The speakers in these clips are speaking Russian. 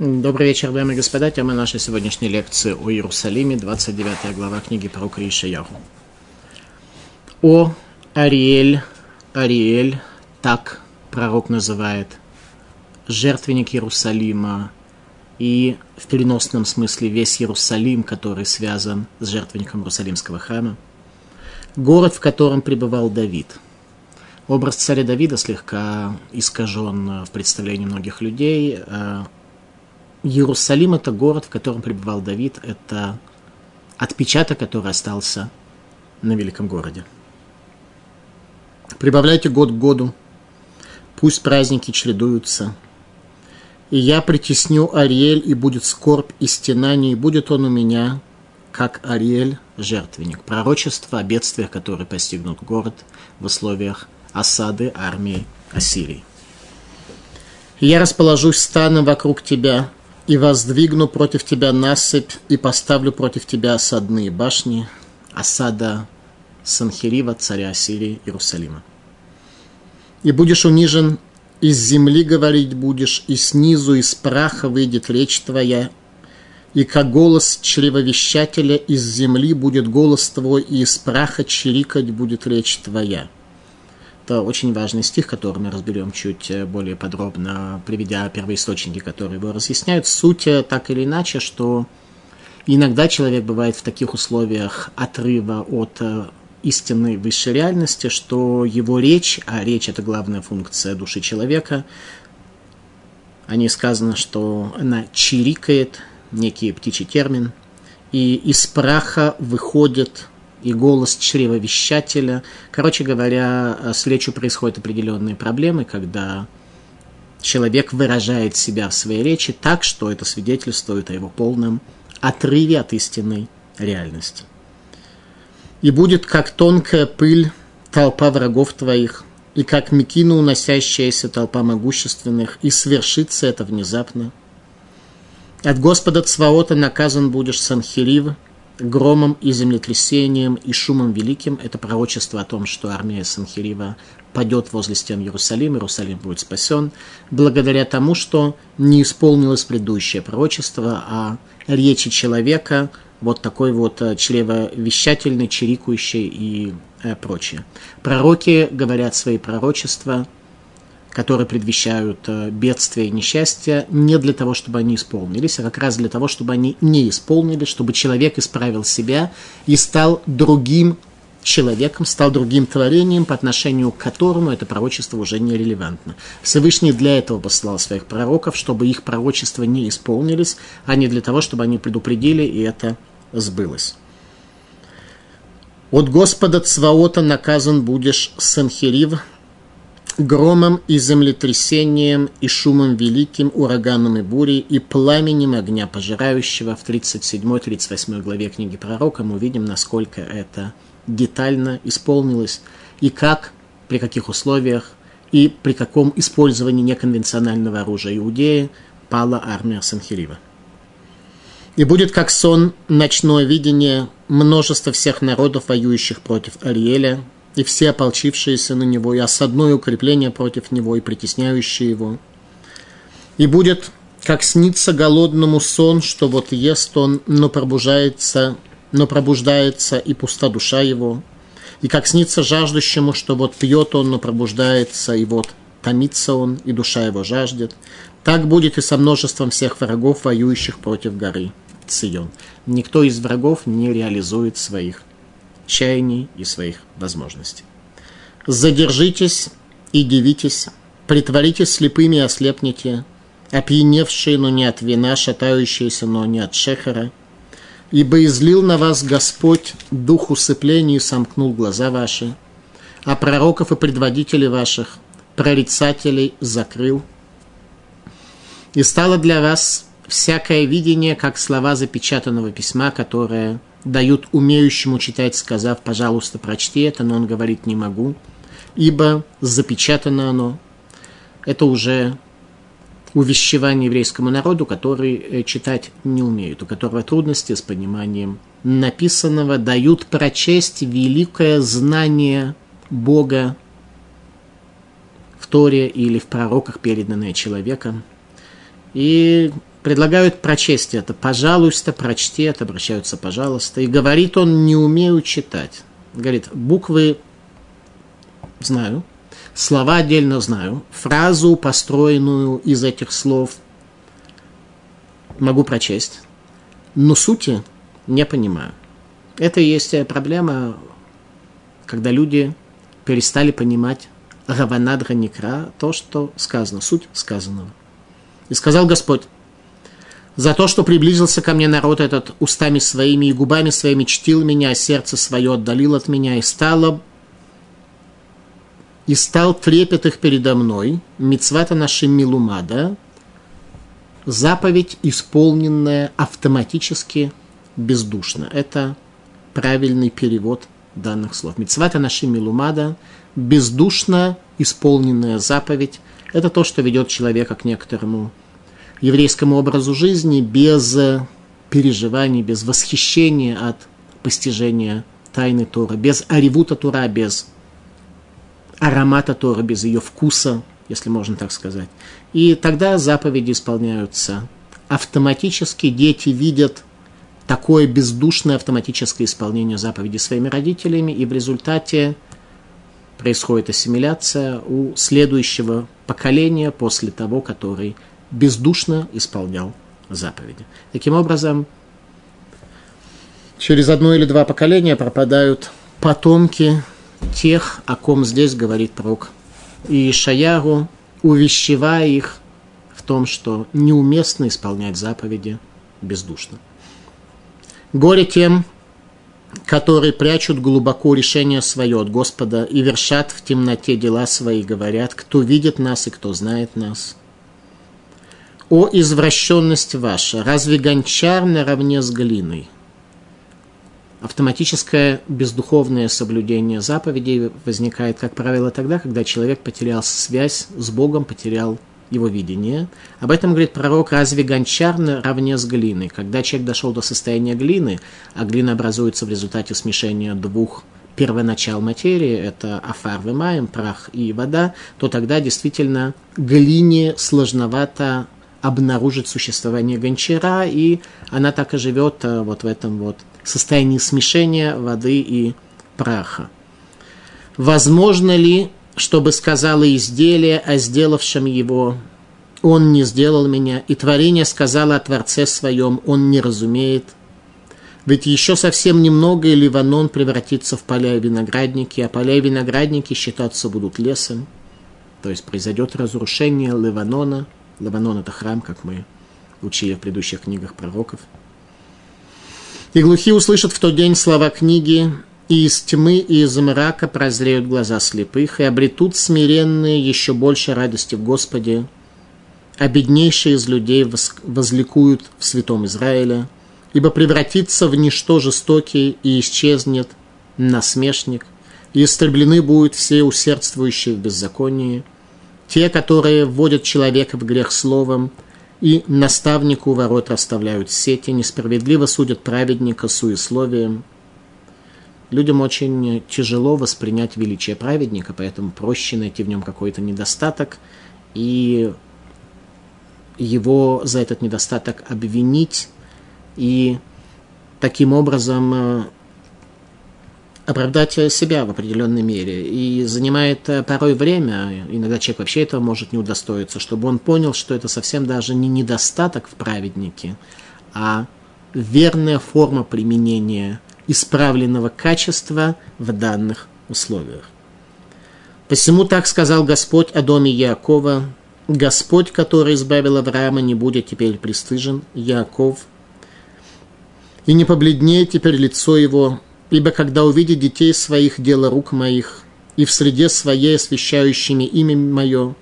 Добрый вечер, дамы и господа. Тема нашей сегодняшней лекции о Иерусалиме, 29 глава книги пророка Ишаяху. О Ариэль, Ариэль, так пророк называет жертвенник Иерусалима и в переносном смысле весь Иерусалим, который связан с жертвенником Иерусалимского храма. Город, в котором пребывал Давид – Образ царя Давида слегка искажен в представлении многих людей. Иерусалим – это город, в котором пребывал Давид, это отпечаток, который остался на великом городе. Прибавляйте год к году, пусть праздники чередуются. И я притесню Ариэль, и будет скорбь и стенание, и будет он у меня, как Ариэль, жертвенник. Пророчество о бедствиях, которые постигнут город в условиях осады армии Ассирии. «Я расположусь станом вокруг тебя, и воздвигну против тебя насыпь, и поставлю против тебя осадные башни, осада Санхирива, царя Ассирии, Иерусалима. И будешь унижен, из земли говорить будешь, и снизу из праха выйдет речь твоя, и как голос чревовещателя из земли будет голос твой, и из праха чирикать будет речь твоя. Это очень важный стих, который мы разберем чуть э, более подробно, приведя первоисточники, которые его разъясняют. Суть э, так или иначе, что иногда человек бывает в таких условиях отрыва от э, истинной высшей реальности, что его речь, а речь это главная функция души человека, о ней сказано, что она чирикает, некий птичий термин, и из праха выходит и голос чревовещателя. Короче говоря, с речью происходят определенные проблемы, когда человек выражает себя в своей речи так, что это свидетельствует о его полном отрыве от истинной реальности. И будет, как тонкая пыль, толпа врагов твоих, и как мекину уносящаяся толпа могущественных, и свершится это внезапно. От Господа Цваота наказан будешь Санхирив, громом и землетрясением и шумом великим. Это пророчество о том, что армия Санхирива падет возле стен Иерусалима, Иерусалим будет спасен, благодаря тому, что не исполнилось предыдущее пророчество о речи человека, вот такой вот э, чревовещательный, чирикающий и э, прочее. Пророки говорят свои пророчества – которые предвещают э, бедствия и несчастья, не для того, чтобы они исполнились, а как раз для того, чтобы они не исполнились, чтобы человек исправил себя и стал другим человеком, стал другим творением, по отношению к которому это пророчество уже не релевантно. Всевышний для этого послал своих пророков, чтобы их пророчества не исполнились, а не для того, чтобы они предупредили, и это сбылось. От Господа Цваота наказан будешь Санхирив, громом и землетрясением, и шумом великим, ураганом и бурей, и пламенем огня пожирающего. В 37-38 главе книги пророка мы увидим, насколько это детально исполнилось, и как, при каких условиях, и при каком использовании неконвенционального оружия Иудеи пала армия Санхирива. И будет как сон ночное видение множества всех народов, воюющих против Ариэля, и все ополчившиеся на него, и осадное укрепление против него, и притесняющие его. И будет, как снится голодному сон, что вот ест он, но пробуждается, но пробуждается и пуста душа его, и как снится жаждущему, что вот пьет он, но пробуждается, и вот томится он, и душа его жаждет. Так будет и со множеством всех врагов, воюющих против горы Цион. Никто из врагов не реализует своих чаяний и своих возможностей. Задержитесь и дивитесь, притворитесь слепыми и ослепните, опьяневшие, но не от вина, шатающиеся, но не от шехера, ибо излил на вас Господь дух усыпления и сомкнул глаза ваши, а пророков и предводителей ваших, прорицателей закрыл. И стало для вас всякое видение, как слова запечатанного письма, которое дают умеющему читать, сказав, пожалуйста, прочти это, но он говорит, не могу, ибо запечатано оно. Это уже увещевание еврейскому народу, который э, читать не умеет, у которого трудности с пониманием написанного, дают прочесть великое знание Бога в Торе или в пророках, переданное человеком. И предлагают прочесть это. Пожалуйста, прочти это, обращаются, пожалуйста. И говорит он, не умею читать. Говорит, буквы знаю, слова отдельно знаю, фразу, построенную из этих слов, могу прочесть, но сути не понимаю. Это и есть проблема, когда люди перестали понимать Раванадра Никра, то, что сказано, суть сказанного. И сказал Господь, за то, что приблизился ко мне народ этот устами своими и губами своими чтил меня, а сердце свое отдалил от меня, и стало и стал трепет их передо мной, мицвата нашим милумада, заповедь, исполненная автоматически, бездушно. Это правильный перевод данных слов. Мицвата нашим милумада, бездушно исполненная заповедь, это то, что ведет человека к некоторому еврейскому образу жизни без переживаний, без восхищения от постижения тайны Тора, без аривута Тора, без аромата Тора, без ее вкуса, если можно так сказать. И тогда заповеди исполняются автоматически, дети видят такое бездушное автоматическое исполнение заповеди своими родителями, и в результате происходит ассимиляция у следующего поколения после того, который бездушно исполнял заповеди. Таким образом, через одно или два поколения пропадают потомки тех, о ком здесь говорит пророк и Шаяру, увещевая их в том, что неуместно исполнять заповеди бездушно. Горе тем, которые прячут глубоко решение свое от Господа и вершат в темноте дела свои, говорят, кто видит нас и кто знает нас. О извращенность ваша, разве гончар наравне с глиной? Автоматическое бездуховное соблюдение заповедей возникает, как правило, тогда, когда человек потерял связь с Богом, потерял его видение. Об этом говорит пророк, разве гончар наравне с глиной? Когда человек дошел до состояния глины, а глина образуется в результате смешения двух первоначал материи, это афар вымаем, прах и вода, то тогда действительно глине сложновато обнаружить существование гончара, и она так и живет э, вот в этом вот состоянии смешения воды и праха. Возможно ли чтобы сказала изделие о сделавшем его, он не сделал меня, и творение сказала о Творце своем, он не разумеет. Ведь еще совсем немного, и Ливанон превратится в поля и виноградники, а поля и виноградники считаться будут лесом. То есть произойдет разрушение Ливанона. Ливанон – это храм, как мы учили в предыдущих книгах пророков. И глухие услышат в тот день слова книги и из тьмы и из мрака прозреют глаза слепых, и обретут смиренные еще больше радости в Господе, а беднейшие из людей возликуют в святом Израиле, ибо превратится в ничто жестокий и исчезнет насмешник, и истреблены будут все усердствующие в беззаконии, те, которые вводят человека в грех словом, и наставнику ворот расставляют сети, несправедливо судят праведника суесловием, людям очень тяжело воспринять величие праведника, поэтому проще найти в нем какой-то недостаток и его за этот недостаток обвинить. И таким образом э, оправдать себя в определенной мере. И занимает э, порой время, иногда человек вообще этого может не удостоиться, чтобы он понял, что это совсем даже не недостаток в праведнике, а верная форма применения исправленного качества в данных условиях. Посему так сказал Господь о доме Якова, Господь, который избавил Авраама, не будет теперь пристыжен, Яков, и не побледнеет теперь лицо его, ибо когда увидит детей своих дело рук моих, и в среде своей освящающими имя мое,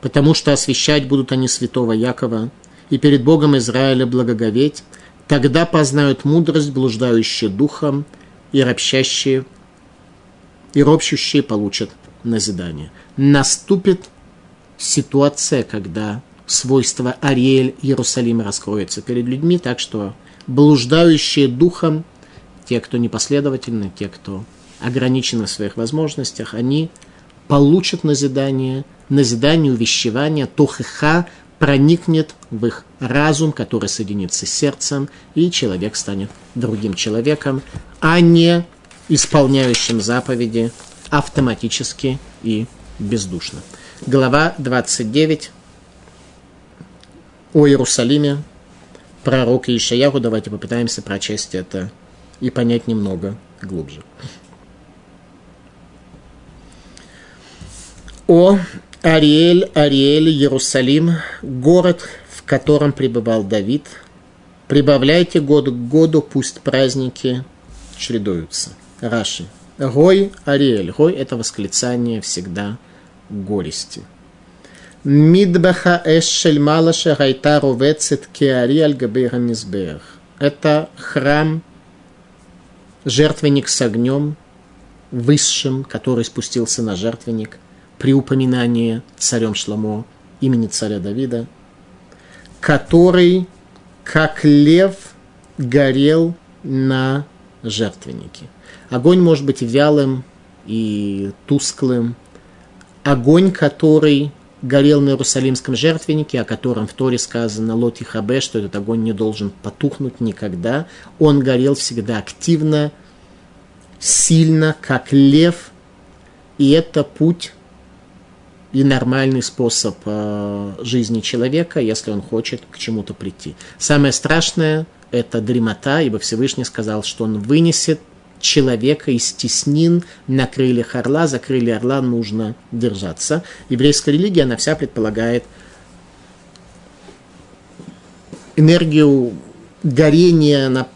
потому что освящать будут они святого Якова, и перед Богом Израиля благоговеть, Тогда познают мудрость, блуждающие духом, и ропщащие, и ропщущие получат назидание. Наступит ситуация, когда свойство Ариэль Иерусалима раскроется перед людьми, так что блуждающие духом, те, кто непоследовательны, те, кто ограничены в своих возможностях, они получат назидание, назидание, увещевание, тохиха, проникнет в их разум, который соединится с сердцем, и человек станет другим человеком, а не исполняющим заповеди автоматически и бездушно. Глава 29 о Иерусалиме, пророка Ишаяху. Давайте попытаемся прочесть это и понять немного глубже. О Ариэль, Ариэль, Иерусалим, город, в котором пребывал Давид. Прибавляйте год к году, пусть праздники чередуются. Раши. Гой Ариэль. Гой – это восклицание всегда горести. Мидбаха эшель малаша гайта ровецет кеари аль Это храм, жертвенник с огнем, высшим, который спустился на жертвенник – при упоминании царем Шламо имени царя Давида, который, как лев, горел на жертвеннике. Огонь может быть вялым и тусклым. Огонь, который горел на Иерусалимском жертвеннике, о котором в Торе сказано Лоти Хабе, что этот огонь не должен потухнуть никогда. Он горел всегда активно, сильно, как лев. И это путь и нормальный способ э, жизни человека, если он хочет к чему-то прийти. Самое страшное – это дремота, ибо Всевышний сказал, что он вынесет человека из теснин на крыльях орла, за крылья орла нужно держаться. Еврейская религия, она вся предполагает энергию горения на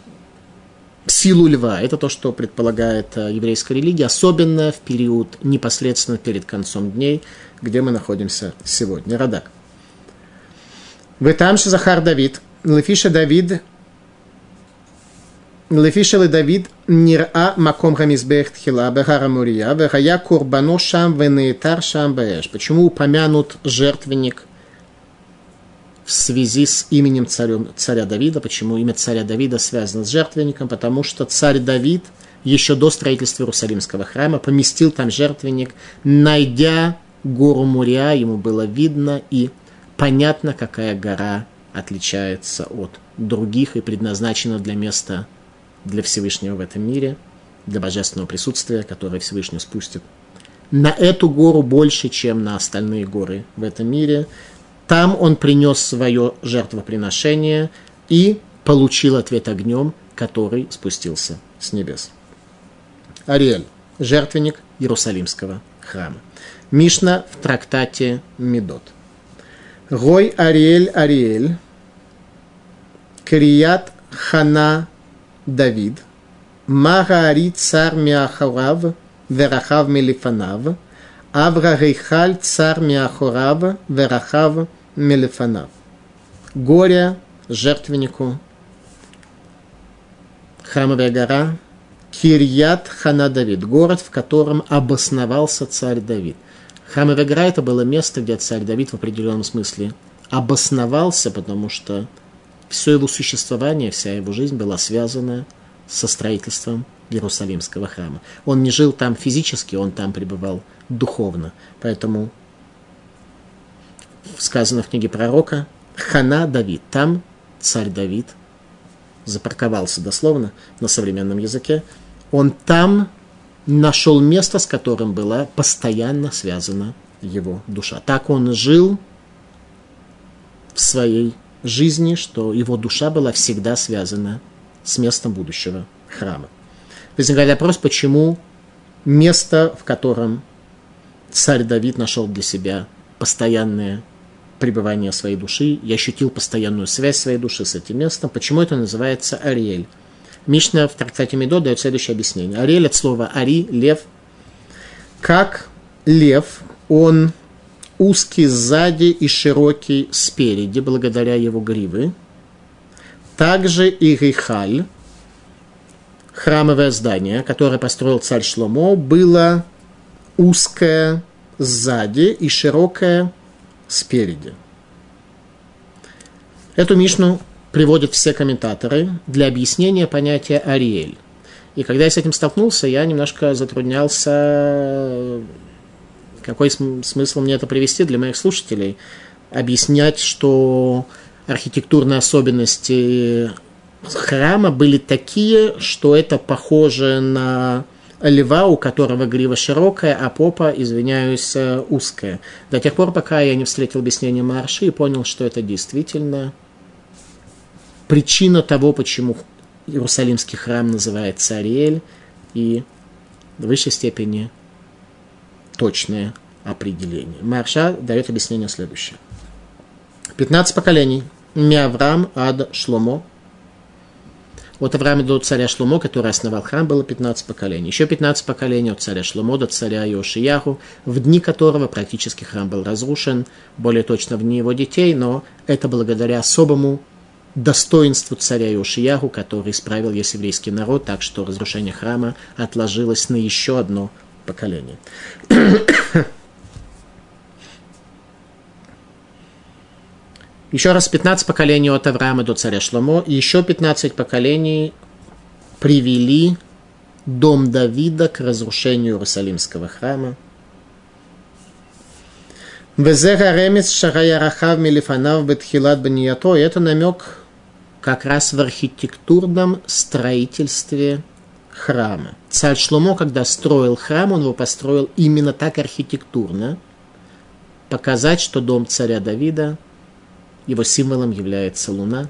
силу льва. Это то, что предполагает э, еврейская религия, особенно в период непосредственно перед концом дней, где мы находимся сегодня. Радак. Вы там Захар Давид, Лефиша Давид, Лефиша ли Давид нира маком хамизбех тхила бехара мурия, вехая курбано шам венейтар шам бэш. Почему упомянут жертвенник в связи с именем царем, царя Давида? Почему имя царя Давида связано с жертвенником? Потому что царь Давид еще до строительства Иерусалимского храма поместил там жертвенник, найдя гору Мурия, ему было видно и понятно, какая гора отличается от других и предназначена для места для Всевышнего в этом мире, для божественного присутствия, которое Всевышний спустит. На эту гору больше, чем на остальные горы в этом мире. Там он принес свое жертвоприношение и получил ответ огнем, который спустился с небес. Ариэль, жертвенник Иерусалимского храма. Мишна в трактате Медот. Гой Ариэль Ариэль, Крият Хана Давид, Магари цар Миахарав, Верахав Мелифанав, Авра Рейхаль цар Миахорав, Верахав Мелифанав. Горе жертвеннику, храмовая гора, Кирьят Хана Давид, город, в котором обосновался царь Давид – Храм Эвегра это было место, где царь Давид в определенном смысле обосновался, потому что все его существование, вся его жизнь была связана со строительством Иерусалимского храма. Он не жил там физически, он там пребывал духовно. Поэтому сказано в книге пророка Хана Давид, там царь Давид запарковался дословно на современном языке, он там нашел место, с которым была постоянно связана его душа. Так он жил в своей жизни, что его душа была всегда связана с местом будущего храма. Возникает вопрос, почему место, в котором царь Давид нашел для себя постоянное пребывание своей души, я ощутил постоянную связь своей души с этим местом, почему это называется Ариэль? Мишна в трактате Медо дает следующее объяснение. Ариэль от слова ари, лев. Как лев, он узкий сзади и широкий спереди, благодаря его гривы. Также и Рихаль, храмовое здание, которое построил царь Шломо, было узкое сзади и широкое спереди. Эту Мишну приводят все комментаторы для объяснения понятия Ариэль. И когда я с этим столкнулся, я немножко затруднялся, какой смысл мне это привести для моих слушателей. объяснять, что архитектурные особенности храма были такие, что это похоже на льва, у которого грива широкая, а попа, извиняюсь, узкая. До тех пор, пока я не встретил объяснение Марши и понял, что это действительно причина того, почему Иерусалимский храм называется Ариэль, и в высшей степени точное определение. Марша дает объяснение следующее. 15 поколений. Миаврам ад Шломо. От Авраама до царя Шломо, который основал храм, было 15 поколений. Еще 15 поколений от царя Шломо до царя Йошияху, в дни которого практически храм был разрушен, более точно в дни его детей, но это благодаря особому достоинству царя Иошияху, который исправил весь еврейский народ, так что разрушение храма отложилось на еще одно поколение. Еще раз 15 поколений от Авраама до царя Шломо, и еще 15 поколений привели дом Давида к разрушению Иерусалимского храма. Везера ремес шарая рахав милифанав бетхилат банията. Это намек как раз в архитектурном строительстве храма. Царь Шломо, когда строил храм, он его построил именно так архитектурно, показать, что дом царя Давида, его символом является луна.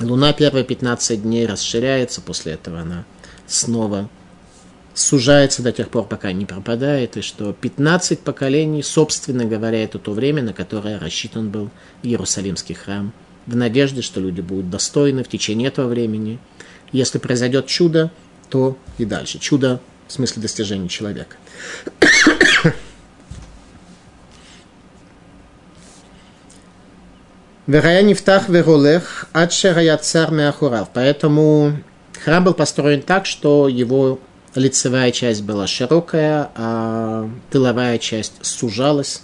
Луна первые 15 дней расширяется, после этого она снова сужается до тех пор, пока не пропадает, и что 15 поколений, собственно говоря, это то время, на которое рассчитан был Иерусалимский храм – в надежде, что люди будут достойны в течение этого времени. Если произойдет чудо, то и дальше. Чудо в смысле достижения человека. Верая нефтах веролех, адшерая. Поэтому храм был построен так, что его лицевая часть была широкая, а тыловая часть сужалась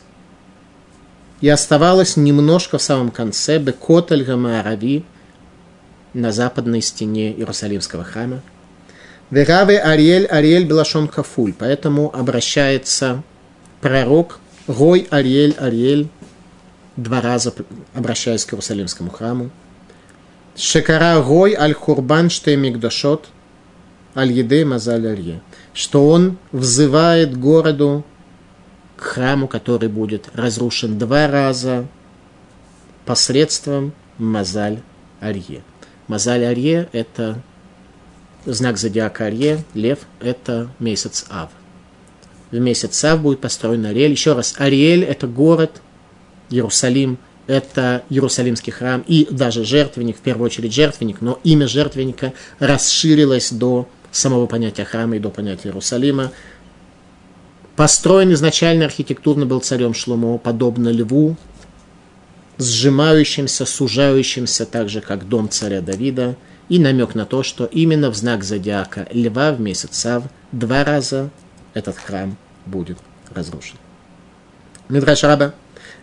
и оставалось немножко в самом конце Бекотель Гамаарави на западной стене Иерусалимского храма. Вераве Ариэль Ариэль Белашон Хафуль. Поэтому обращается пророк Рой Ариэль Ариэль два раза обращаясь к Иерусалимскому храму. Шекара Рой Аль Хурбан Штемигдашот Аль Еде Мазаль Арье. Что он взывает городу к храму, который будет разрушен два раза посредством Мазаль Арье. Мазаль Арье – это знак зодиака Арье, лев – это месяц Ав. В месяц Ав будет построен Ариэль. Еще раз, Ариэль – это город, Иерусалим – это Иерусалимский храм и даже жертвенник, в первую очередь жертвенник, но имя жертвенника расширилось до самого понятия храма и до понятия Иерусалима. Построен изначально архитектурно был царем Шломо, подобно льву, сжимающимся, сужающимся, так же, как дом царя Давида, и намек на то, что именно в знак зодиака льва в месяц Сав два раза этот храм будет разрушен. Мидраш Раба.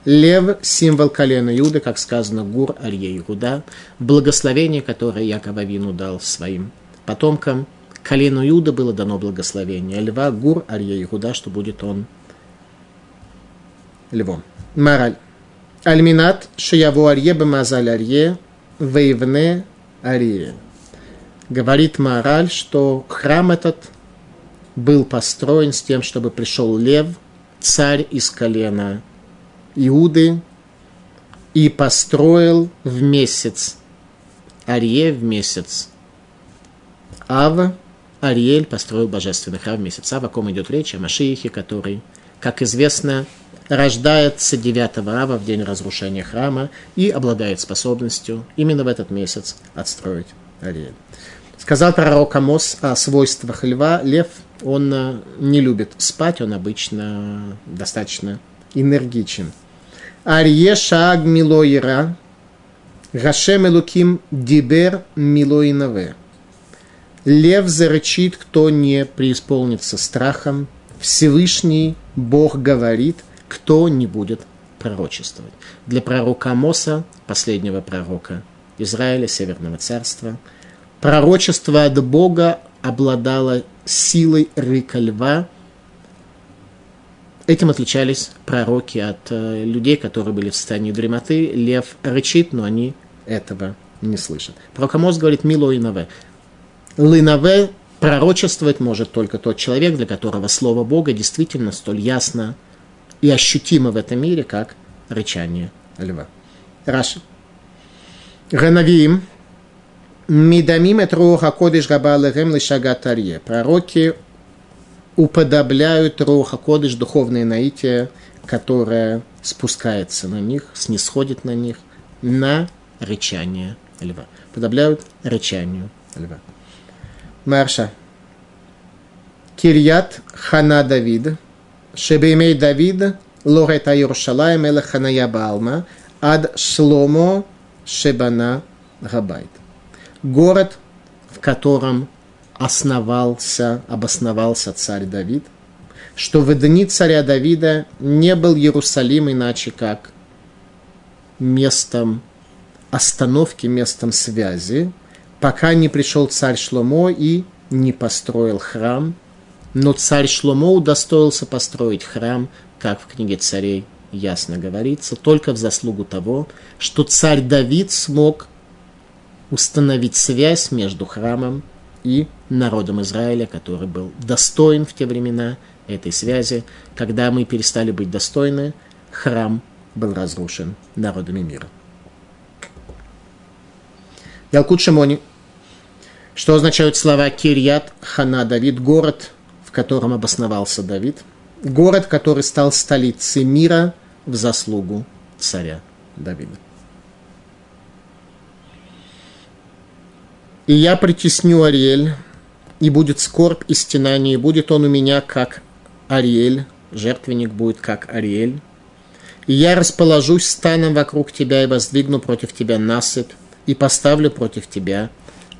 Лев – символ колена Иуда, как сказано, Гур Арье Иуда, благословение, которое Яков Авину дал своим потомкам – колену Иуда было дано благословение. Льва, Гур, Арье Иуда, что будет он львом. Мораль. Альминат шияво Арье бамазаль Арье вейвне Арье. Говорит мораль, что храм этот был построен с тем, чтобы пришел лев, царь из колена Иуды, и построил в месяц Арье в месяц. Ава, Ариэль построил божественный храм в месяц. Ав, о ком идет речь, о Машиихе, который, как известно, рождается 9 ава в день разрушения храма и обладает способностью именно в этот месяц отстроить Ариэль. Сказал пророк Амос о свойствах льва. Лев, он э, не любит спать, он обычно достаточно энергичен. Арье шаг милоира, Гашем Элуким дибер милоинаве. Лев зарычит, кто не преисполнится страхом. Всевышний Бог говорит, кто не будет пророчествовать. Для пророка Моса, последнего пророка Израиля, Северного царства, пророчество от Бога обладало силой рыка льва, Этим отличались пророки от э, людей, которые были в состоянии дремоты. Лев рычит, но они этого не слышат. Пророк Амос говорит «Мило и наве». Лынаве пророчествовать может только тот человек, для которого Слово Бога действительно столь ясно и ощутимо в этом мире, как рычание льва. Раши. Ганавиим Мидамим et руха кодыш габа лехем лишагатарье. Пророки уподобляют руха кодыш, духовное наитие, которое спускается на них, снисходит на них, на рычание льва. Подобляют рычанию льва. Марша. Кирьят Хана Давид. Шебеймей Давид Лорета Эла Ханая Балма Ад Шломо Шебана Габайт город, в котором основался, обосновался царь Давид, что в дни царя Давида не был Иерусалим иначе как местом остановки, местом связи, пока не пришел царь Шломо и не построил храм. Но царь Шломо удостоился построить храм, как в книге царей ясно говорится, только в заслугу того, что царь Давид смог установить связь между храмом и народом Израиля, который был достоин в те времена этой связи. Когда мы перестали быть достойны, храм был разрушен народами мира. Ялкут Шимони. Что означают слова Кирьят Хана Давид, город, котором обосновался Давид, город, который стал столицей мира в заслугу царя Давида. И я притесню Ариэль, и будет скорбь и стенание, и будет он у меня как Ариэль, жертвенник будет как Ариэль. И я расположусь станом вокруг тебя и воздвигну против тебя насыпь, и поставлю против тебя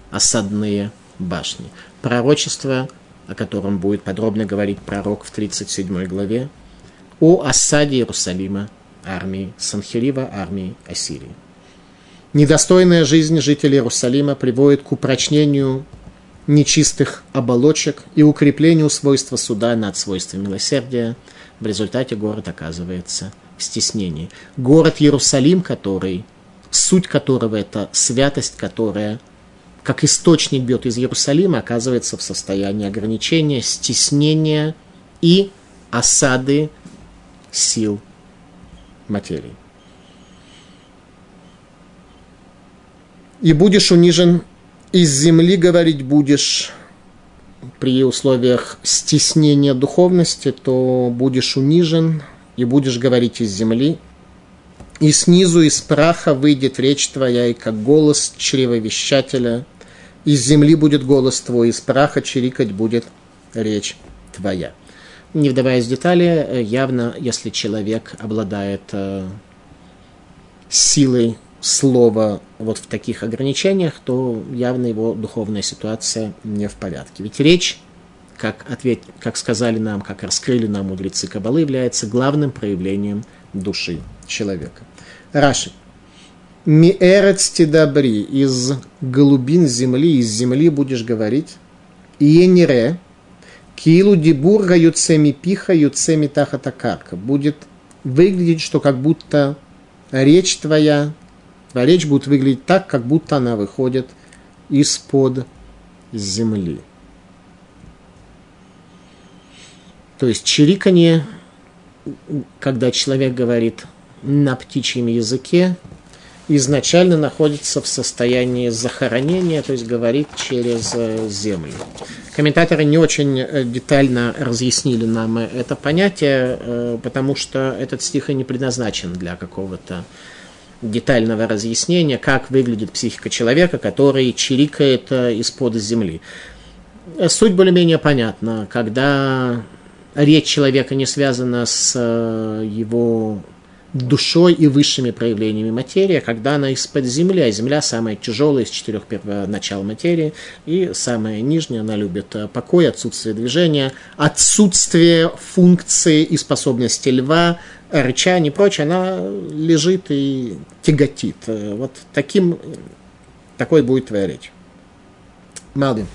осадные башни. Пророчество, о котором будет подробно говорить пророк в 37 главе, о осаде Иерусалима армии Санхирива, армии Ассирии. Недостойная жизнь жителей Иерусалима приводит к упрочнению нечистых оболочек и укреплению свойства суда над свойством милосердия. В результате город оказывается в стеснении. Город Иерусалим, который, суть которого это святость, которая как источник бьет из Иерусалима, оказывается в состоянии ограничения, стеснения и осады сил материи. и будешь унижен, из земли говорить будешь при условиях стеснения духовности, то будешь унижен и будешь говорить из земли, и снизу из праха выйдет речь твоя, и как голос чревовещателя, из земли будет голос твой, из праха чирикать будет речь твоя. Не вдаваясь в детали, явно, если человек обладает э, силой слова вот в таких ограничениях, то явно его духовная ситуация не в порядке. Ведь речь, как, ответ, как сказали нам, как раскрыли нам мудрецы Кабалы, является главным проявлением души человека. Раши. Миэрец добри из голубин земли, из земли будешь говорить, иенире, килу дибурга юцеми пиха юцеми тахатакарка. Будет выглядеть, что как будто речь твоя Твоя речь будет выглядеть так, как будто она выходит из-под земли. То есть чириканье, когда человек говорит на птичьем языке, изначально находится в состоянии захоронения, то есть говорит через э, землю. Комментаторы не очень э, детально разъяснили нам это понятие, э, потому что этот стих и не предназначен для какого-то детального разъяснения, как выглядит психика человека, который чирикает э, из-под земли. Суть более-менее понятна. Когда речь человека не связана с э, его душой и высшими проявлениями материи, когда она из-под земли, а земля самая тяжелая из четырех начал материи, и самая нижняя, она любит э, покой, отсутствие движения, отсутствие функции и способности льва, рычание и прочее, она лежит и тяготит. Э, вот таким, такой будет твоя речь. Малдин.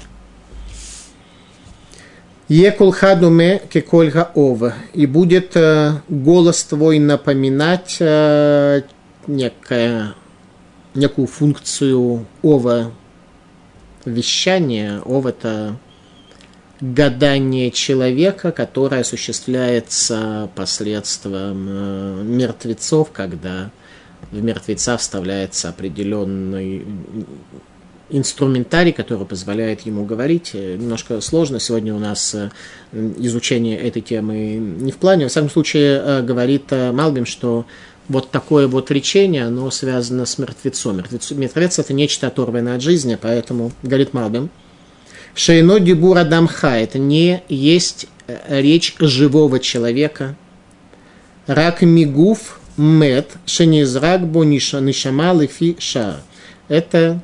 Екул хадуме кекольга ова. И будет э, голос твой напоминать э, некая, некую функцию ова вещания. Ов – это гадание человека, которое осуществляется посредством э, мертвецов, когда в мертвеца вставляется определенный инструментарий, который позволяет ему говорить. Э, немножко сложно. Сегодня у нас э, изучение этой темы не в плане. Во всяком случае, говорит Малбим, что вот такое вот речение, оно связано с мертвецом. Мертвец, мертвец это нечто оторванное от жизни, поэтому, говорит Малбим, Шейно дибура дамха – это не есть э, речь живого человека. Рак мигуф мет шенизрак бо нишама лифи ша. Это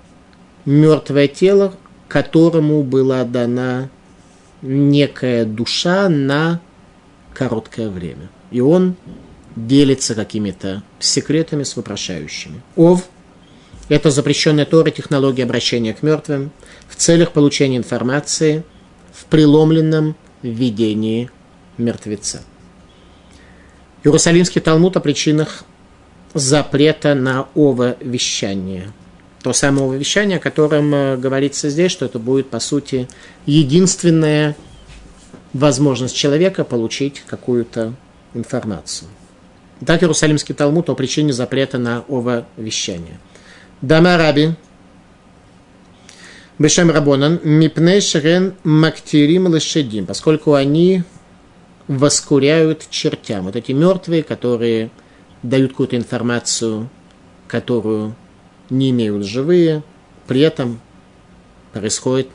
мертвое тело, которому была дана некая душа на короткое время. И он делится какими-то секретами с вопрошающими. Ов – это запрещенная Тора технология обращения к мертвым в целях получения информации в преломленном видении мертвеца. Иерусалимский Талмуд о причинах запрета на ововещание. То самое ововещание, о котором э, говорится здесь, что это будет, по сути, единственная возможность человека получить какую-то информацию. Так Иерусалимский Талмуд о причине запрета на ововещание. Дама Раби, Бешем Рабонан, Мипней Шерен Мактирим Лешедим, поскольку они воскуряют чертям. Вот эти мертвые, которые дают какую-то информацию, которую не имеют живые, при этом происходит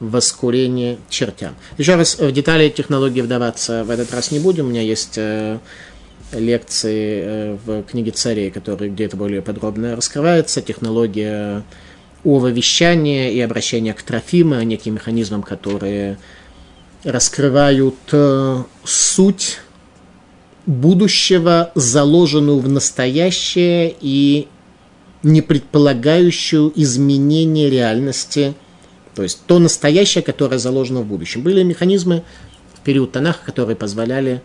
воскурение чертям. Еще раз в детали технологии вдаваться в этот раз не будем. У меня есть э, лекции э, в книге царей, которые где-то более подробно раскрывается, технология ововещания и обращения к трофима, неким механизмам, которые раскрывают э, суть будущего, заложенную в настоящее и не предполагающую изменение реальности, то есть то настоящее, которое заложено в будущем. Были механизмы в период Танаха, которые позволяли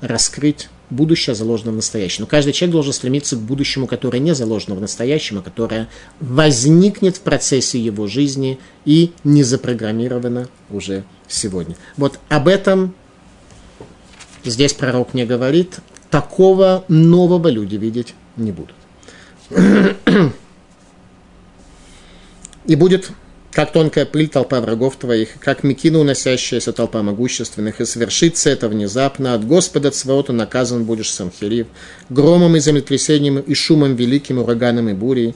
раскрыть будущее заложено в настоящем. Но каждый человек должен стремиться к будущему, которое не заложено в настоящем, а которое возникнет в процессе его жизни и не запрограммировано уже сегодня. Вот об этом здесь пророк не говорит. Такого нового люди видеть не будут. И будет как тонкая пыль толпа врагов твоих, как мекина уносящаяся толпа могущественных, и свершится это внезапно. От Господа Цваота наказан будешь Самхирив, громом и землетрясением, и шумом великим, ураганом и бурей,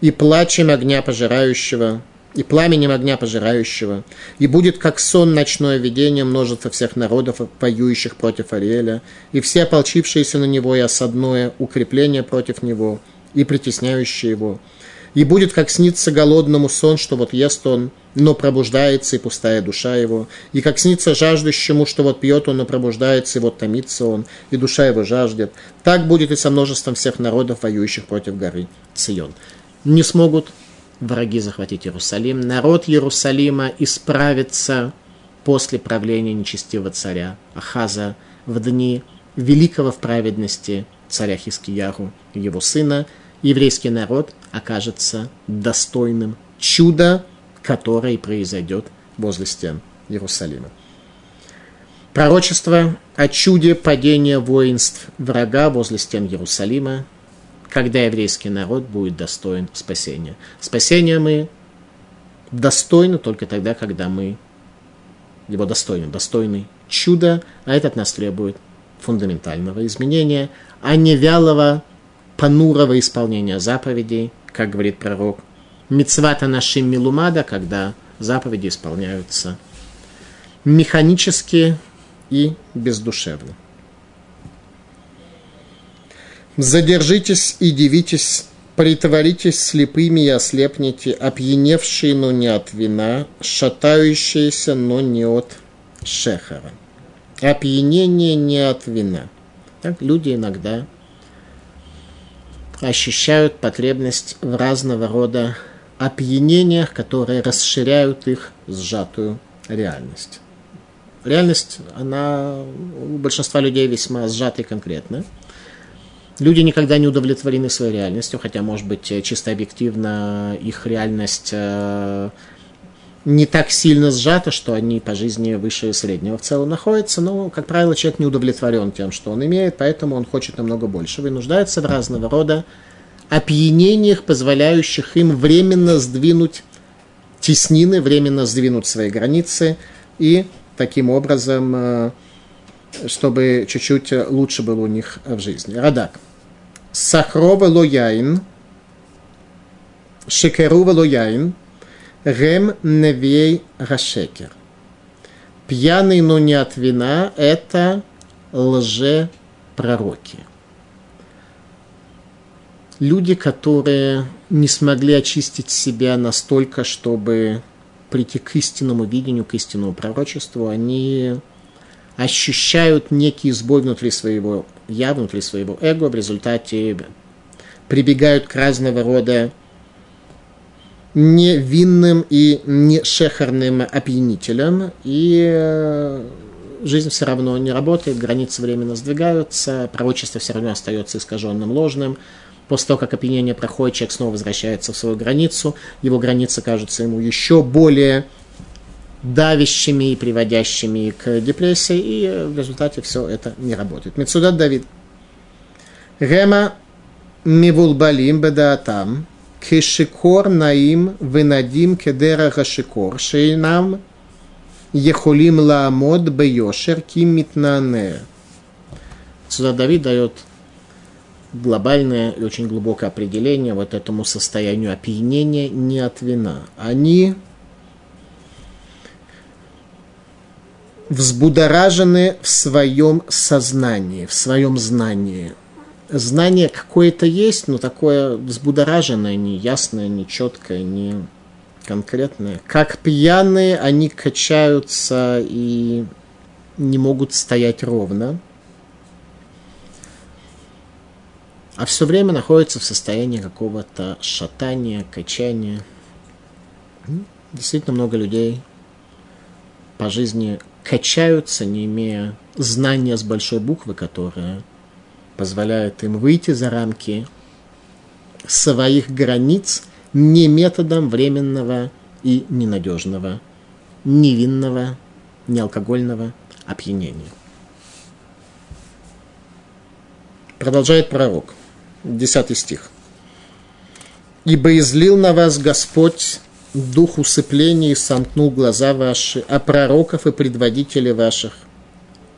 и плачем огня пожирающего, и пламенем огня пожирающего, и будет как сон ночное видение множество всех народов, воюющих против Ариэля, и все ополчившиеся на него и осадное укрепление против него, и притесняющие его, и будет как снится голодному сон, что вот ест он, но пробуждается и пустая душа его, и как снится жаждущему, что вот пьет он, но пробуждается, и вот томится он, и душа его жаждет. Так будет и со множеством всех народов, воюющих против горы Цион. Не смогут враги захватить Иерусалим. Народ Иерусалима исправится после правления нечестивого царя Ахаза в дни великого в праведности царя Хискияру и его сына – еврейский народ окажется достойным чуда, которое произойдет возле стен Иерусалима. Пророчество о чуде падения воинств врага возле стен Иерусалима, когда еврейский народ будет достоин спасения. Спасения мы достойны только тогда, когда мы его достойны, достойны чуда, а это от нас требует фундаментального изменения, а не вялого понурого исполнения заповедей, как говорит пророк, мицвата нашим милумада, когда заповеди исполняются механически и бездушевно. Задержитесь и дивитесь, притворитесь слепыми и ослепните, опьяневшие, но не от вина, шатающиеся, но не от шехара. Опьянение не от вина. Так люди иногда ощущают потребность в разного рода опьянениях, которые расширяют их сжатую реальность. реальность, она у большинства людей весьма сжата и конкретна. Люди никогда не удовлетворены своей реальностью, хотя, может быть, чисто объективно их реальность э, не так сильно сжата, что они по жизни выше среднего в целом находятся, но, как правило, человек не удовлетворен тем, что он имеет, поэтому он хочет намного больше и нуждается в разного рода опьянениях, позволяющих им временно сдвинуть теснины, временно сдвинуть свои границы и таким образом, э, чтобы чуть-чуть лучше было у них в жизни. Радак. Сахрова лояин, шекерува лояин, Гем Невей Рашекер. Пьяный, но не от вина – это лже-пророки. Люди, которые не смогли очистить себя настолько, чтобы прийти к истинному видению, к истинному пророчеству, они ощущают некий сбой внутри своего я, внутри своего эго, в результате прибегают к разного рода невинным и не шехарным опьянителем, и э, жизнь все равно не работает, границы временно сдвигаются, пророчество все равно остается искаженным, ложным. После того, как опьянение проходит, человек снова возвращается в свою границу, его границы кажутся ему еще более давящими и приводящими к депрессии, и в результате все это не работает. Мецудат Давид. Рема мивулбалим бедаатам, Кешикор наим винадим, кедера гашикор шейнам ехулим лаамод бейошер кимитнане. Сюда Давид дает глобальное и очень глубокое определение вот этому состоянию опьянения не от вина. Они взбудоражены в своем сознании, в своем знании – знание какое-то есть, но такое взбудораженное, неясное, нечеткое, не конкретное. Как пьяные, они качаются и не могут стоять ровно. А все время находятся в состоянии какого-то шатания, качания. Действительно много людей по жизни качаются, не имея знания с большой буквы, которое позволяет им выйти за рамки своих границ не методом временного и ненадежного, невинного, неалкогольного опьянения. Продолжает пророк, 10 стих. «Ибо излил на вас Господь дух усыпления и сомкнул глаза ваши, а пророков и предводителей ваших,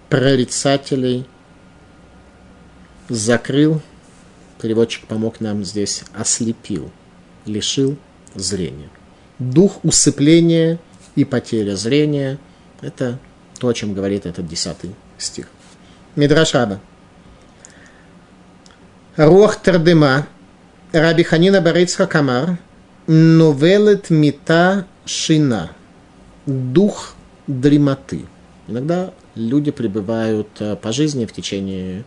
прорицателей – закрыл, переводчик помог нам здесь, ослепил, лишил зрения. Дух усыпления и потеря зрения – это то, о чем говорит этот десятый стих. Мидраш Раба. Руах Тардема, Раби Ханина Барицха Камар, Новелет Мита Шина, дух дремоты. Иногда люди пребывают э, по жизни в течение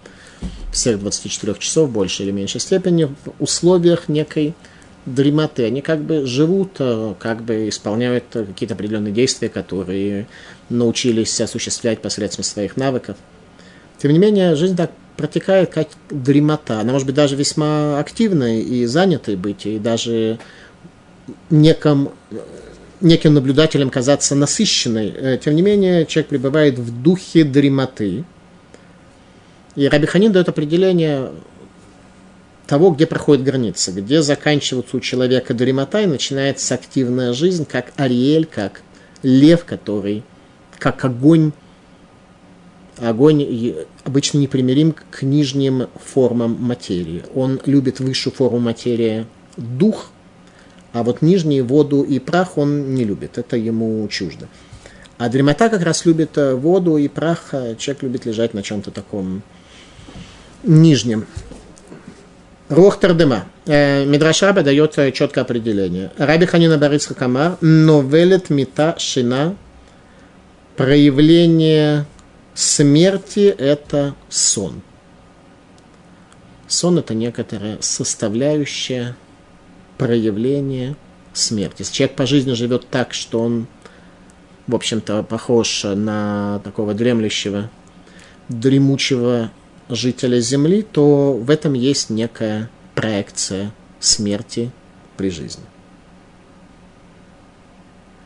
всех 24 часов, больше или меньшей степени, в условиях некой дремоты. Они как бы живут, э, как бы исполняют какие-то определенные действия, которые научились осуществлять посредством своих навыков. Тем не менее, жизнь так протекает, как дремота. Она может быть даже весьма активной и занятой быть, и даже неком, неким наблюдателем казаться насыщенной. Э, тем не менее, человек пребывает в духе дремоты – и Раби Ханин дает определение того, где проходит граница, где заканчивается у человека дремота и начинается активная жизнь, как Ариэль, как лев, который, как огонь, огонь обычно непримирим к нижним формам материи. Он любит высшую форму материи дух, а вот нижнюю воду и прах он не любит, это ему чуждо. А дремота как раз любит воду и прах, а человек любит лежать на чем-то таком нижнем. Рух Тардема. Э, Мидраш Раба дает э, четкое определение. Раби Ханина Барицха Камар, новелет мита шина, проявление смерти – это сон. Сон – это некоторая составляющая проявления смерти. Если человек по жизни живет так, что он в общем-то, похож на такого дремлющего, дремучего жителя Земли, то в этом есть некая проекция смерти при жизни.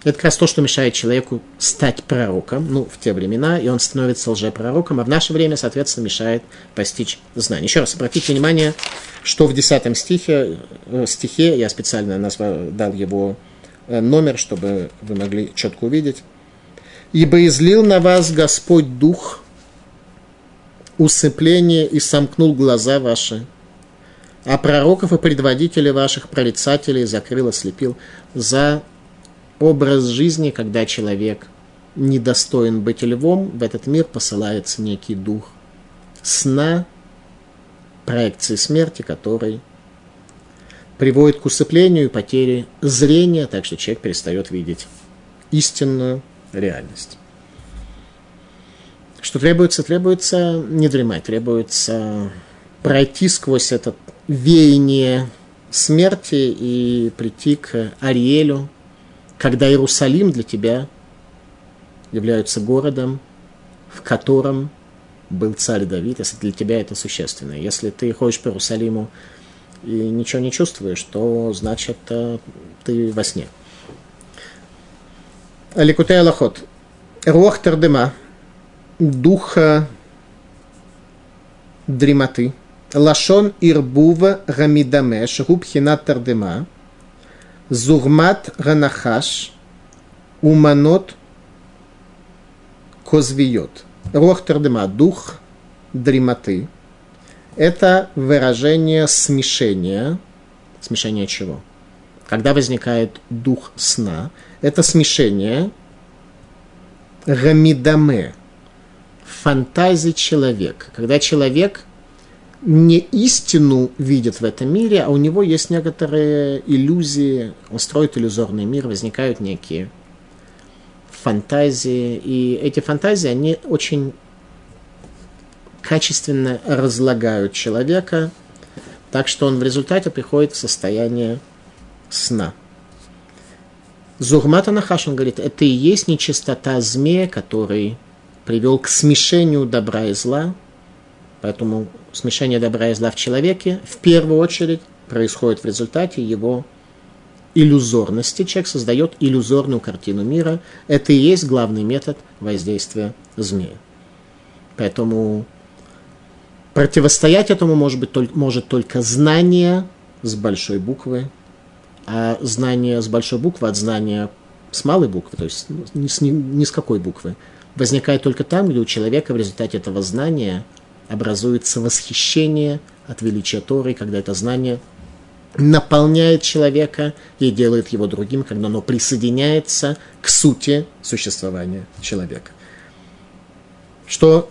Это как раз то, что мешает человеку стать пророком, ну, в те времена, и он становится лжепророком, а в наше время, соответственно, мешает постичь знания. Еще раз обратите внимание, что в 10 стихе, э, стихе я специально назвал, дал его э, номер, чтобы вы могли четко увидеть. «Ибо излил на вас Господь Дух, усыпление и сомкнул глаза ваши, а пророков и предводителей ваших прорицателей закрыл, ослепил за образ жизни, когда человек недостоин быть львом, в этот мир посылается некий дух сна, проекции смерти, который приводит к усыплению и потере зрения, так что человек перестает видеть истинную реальность. Что требуется? Требуется не дремать, требуется пройти сквозь это веяние смерти и прийти к Ариэлю, когда Иерусалим для тебя является городом, в котором был царь Давид, если для тебя это существенно. Если ты ходишь по Иерусалиму и ничего не чувствуешь, то значит э, ты во сне. Аликутей Аллахот. Руах Тардема. Духа дремоты. Лашон Ирбува Рамидамеш. Рубхинат Тардема. Зурмат Ранахаш, Уманот Козвиот. Рох Тердема, дух дремоты. Это выражение смешения. Смешение чего? Когда возникает дух сна, это смешение рамидаме, фантазии человека. Когда человек не истину видит в этом мире, а у него есть некоторые иллюзии, он строит иллюзорный мир, возникают некие фантазии, и эти фантазии, они очень качественно разлагают человека, так что он в результате приходит в состояние сна. Зурмата Нахаш, он говорит, это и есть нечистота змея, который привел к смешению добра и зла, поэтому смешение добра и зла в человеке в первую очередь происходит в результате его иллюзорности. Человек создает иллюзорную картину мира. Это и есть главный метод воздействия змея. Поэтому противостоять этому может, быть, может только знание с большой буквы, а знание с большой буквы от знания с малой буквы, то есть ни с, ни, ни с какой буквы, возникает только там, где у человека в результате этого знания образуется восхищение от величия Торы, когда это знание наполняет человека и делает его другим, когда оно присоединяется к сути существования человека. Что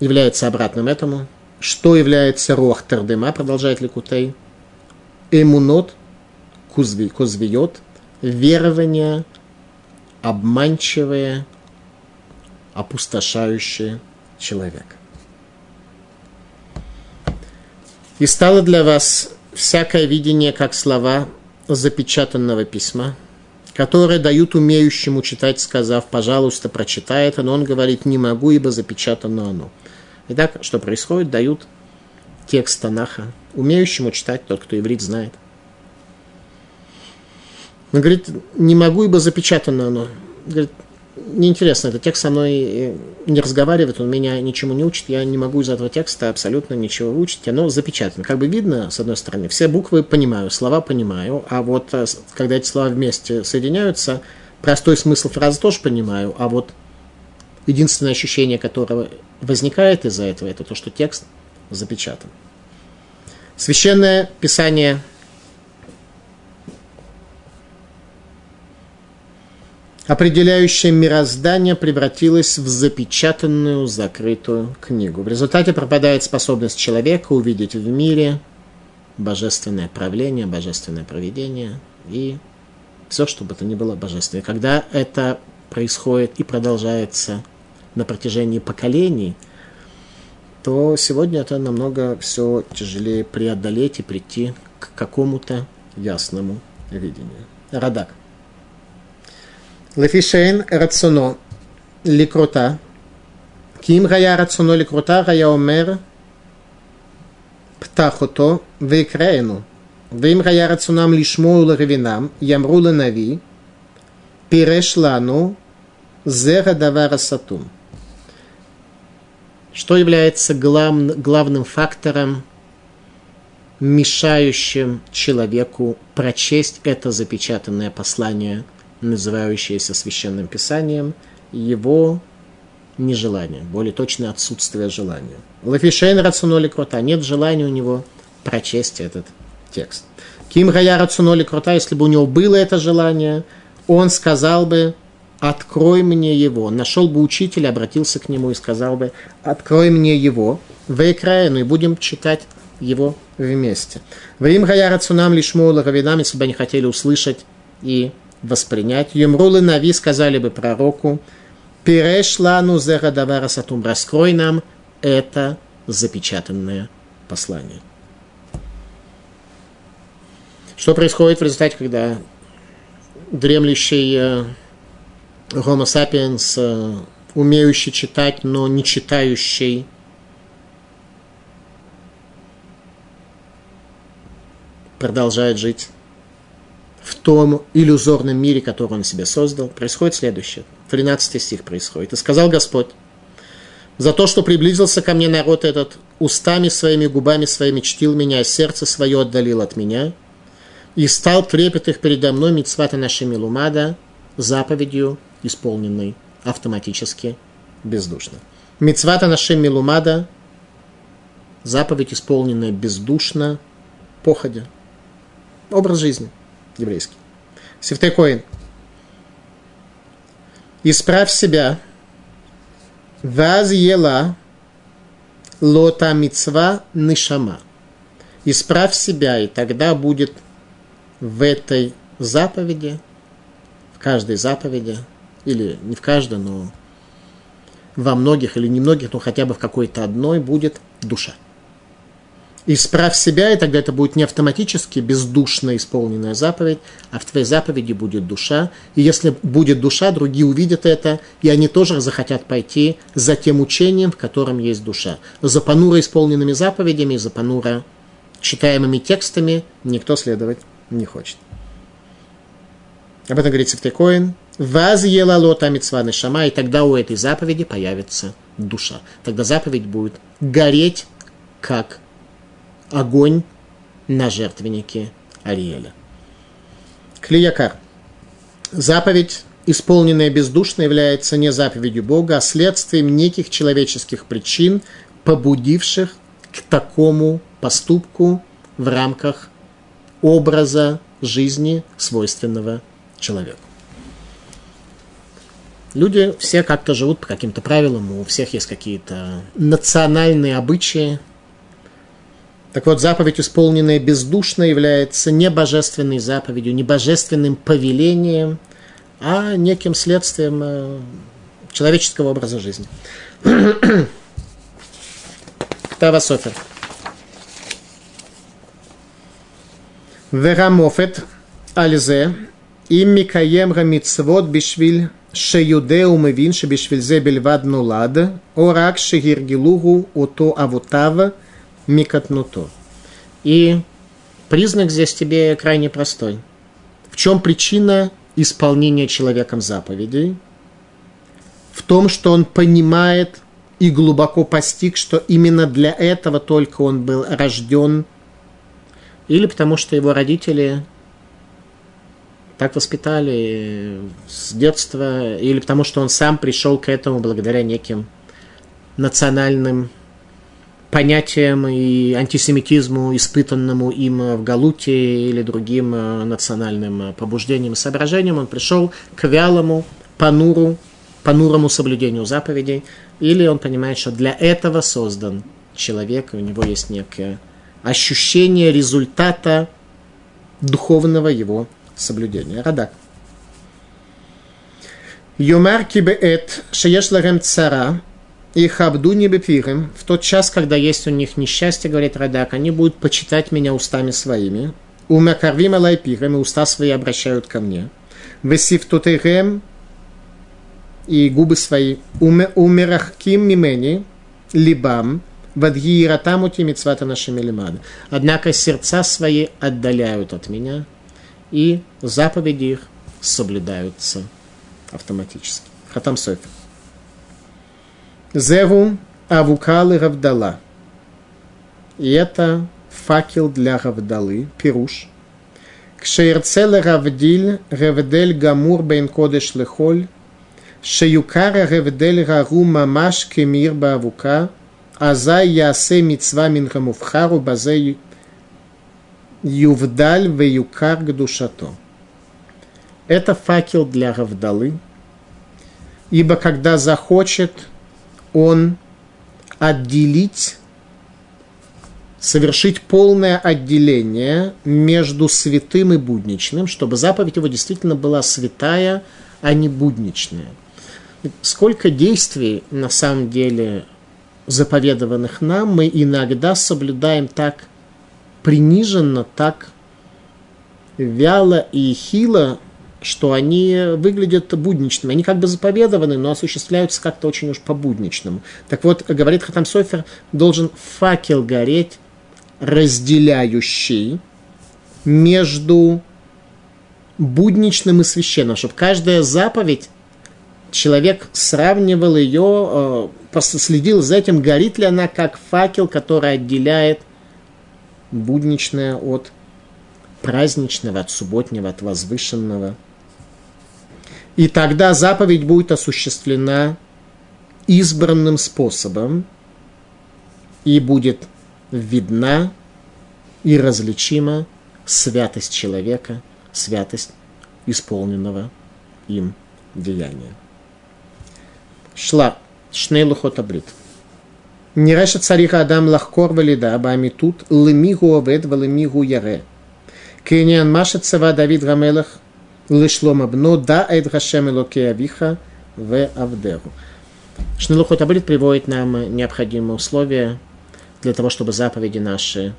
является обратным этому? Что является рох тардема, продолжает Ликутей? Эмунот, кузви, кузвиот, верование, обманчивое, опустошающее человека. И стало для вас всякое видение, как слова запечатанного письма, которые дают умеющему читать, сказав, пожалуйста, прочитай это, но он говорит, не могу, ибо запечатано оно. Итак, что происходит? Дают текст Танаха, умеющему читать, тот, кто иврит знает. Он говорит, не могу, ибо запечатано оно. Говорит, неинтересно, этот текст со мной э, не разговаривает, он меня ничему не учит, я не могу из этого текста абсолютно ничего выучить, оно запечатано. Как бы видно, с одной стороны, все буквы понимаю, слова понимаю, а вот э, когда эти слова вместе соединяются, простой смысл фразы тоже понимаю, а вот единственное ощущение, которое возникает из-за этого, это то, что текст запечатан. Священное Писание определяющее мироздание превратилось в запечатанную, закрытую книгу. В результате пропадает способность человека увидеть в мире божественное правление, божественное проведение и все, что бы то ни было божественное. Когда это происходит и продолжается на протяжении поколений, то сегодня это намного все тяжелее преодолеть и прийти к какому-то ясному видению. Радак. Лефишейн рацоно ликрута. Ким гая рацоно ликрута гая омер птахото векраину. Вим гая рацонам лишмо у ларвинам ямру ланави пиреш лану зера давара сатум. Что является глав, главным фактором, мешающим человеку прочесть это запечатанное послание – называющееся священным писанием, его нежелание, более точное отсутствие желания. Лафишейн рацуноли крута, нет желания у него прочесть этот текст. Ким Гая рацуноли крута, если бы у него было это желание, он сказал бы, открой мне его. Нашел бы учителя, обратился к нему и сказал бы, открой мне его в экрану, и будем читать его вместе. Врим Гая рацунам лишмула равинам, если бы они хотели услышать и воспринять. Юмрулы Нави сказали бы пророку, Пиреш лану зерадавара сатум, раскрой нам это запечатанное послание. Что происходит в результате, когда дремлющий э, Homo sapiens, э, умеющий читать, но не читающий, продолжает жить в том иллюзорном мире, который он себе создал, происходит следующее. 13 стих происходит. «И сказал Господь, за то, что приблизился ко мне народ этот, устами своими, губами своими чтил меня, а сердце свое отдалил от меня, и стал трепет их передо мной митцвата нашими лумада заповедью, исполненной автоматически, бездушно. Мицвата нашим милумада, заповедь, исполненная бездушно, походя. Образ жизни еврейский. Севтекоин. Исправь себя. Ваз ела лота мицва нишама. Исправь себя, и тогда будет в этой заповеди, в каждой заповеди, или не в каждой, но во многих или немногих, но хотя бы в какой-то одной будет душа. Исправь себя, и тогда это будет не автоматически бездушно исполненная заповедь, а в твоей заповеди будет душа. И если будет душа, другие увидят это, и они тоже захотят пойти за тем учением, в котором есть душа. За понуро исполненными заповедями, за понуро читаемыми текстами никто следовать не хочет. Об этом говорит Сефтекоин. Ваз ела лота митцва шама, и тогда у этой заповеди появится душа. Тогда заповедь будет гореть, как огонь на жертвеннике Ариэля. Клиякар. Заповедь, исполненная бездушно, является не заповедью Бога, а следствием неких человеческих причин, побудивших к такому поступку в рамках образа жизни, свойственного человеку. Люди все как-то живут по каким-то правилам, у всех есть какие-то национальные обычаи. Так вот, заповедь, исполненная бездушно, является не божественной заповедью, не божественным повелением, а неким следствием э, человеческого образа жизни. Тава Софер. Верамофет Альзе и Микаем Рамицвод Бишвиль Шеюдеу Мевин Шебишвильзе Бельвад Нулад Орак Шегиргилугу Ото Авутава – микотнуто. И признак здесь тебе крайне простой. В чем причина исполнения человеком заповедей? В том, что он понимает и глубоко постиг, что именно для этого только он был рожден, или потому что его родители так воспитали с детства, или потому что он сам пришел к этому благодаря неким национальным понятиям и антисемитизму, испытанному им в Галуте или другим э, национальным э, побуждениям и соображениям, он пришел к вялому, понуру, понурому соблюдению заповедей, или он понимает, что для этого создан человек, и у него есть некая ощущение результата духовного его соблюдения. Радак. Йомар кибеэт шееш цара и хабду не бепирим. В тот час, когда есть у них несчастье, говорит Радак, они будут почитать меня устами своими. Умакарвим алайпирим, и уста свои обращают ко мне. Весив тутейрем и губы свои умерахким мимени либам вадгииратамути митцвата нашими лимада. Однако сердца свои отдаляют от меня, и заповеди их соблюдаются автоматически. Хатам Софер. Зеву авукалы Равдала. И это факел для Равдалы, пируш. Кшеерцеле Равдиль, Ревдель Гамур Бейн Кодеш Лехоль, Шеюкара Ревдель Рару Мамаш Кемир Бавука, Азай Ясе Мицва Минхамувхару Базе Ювдаль Веюкар Гдушато. Это факел для Равдалы, ибо когда захочет он отделить, совершить полное отделение между святым и будничным, чтобы заповедь его действительно была святая, а не будничная. Сколько действий на самом деле заповедованных нам мы иногда соблюдаем так приниженно, так вяло и хило, что они выглядят будничными. Они как бы заповедованы, но осуществляются как-то очень уж по-будничному. Так вот, говорит Хатам Софер, должен факел гореть, разделяющий между будничным и священным, чтобы каждая заповедь человек сравнивал ее, э, просто следил за этим, горит ли она как факел, который отделяет будничное от праздничного, от субботнего, от возвышенного – и тогда заповедь будет осуществлена избранным способом и будет видна и различима святость человека, святость исполненного им деяния. Шла Шнейлухотабрит. Не раньше цариха Адам лахкор валида абами тут лымигу овед валымигу яре. Кеньян машет сава Давид Гамелах – Лишлома бно да эд хашем элоке авиха в авдеру. Шнелухот Абрит приводит нам необходимые условия для того, чтобы заповеди наши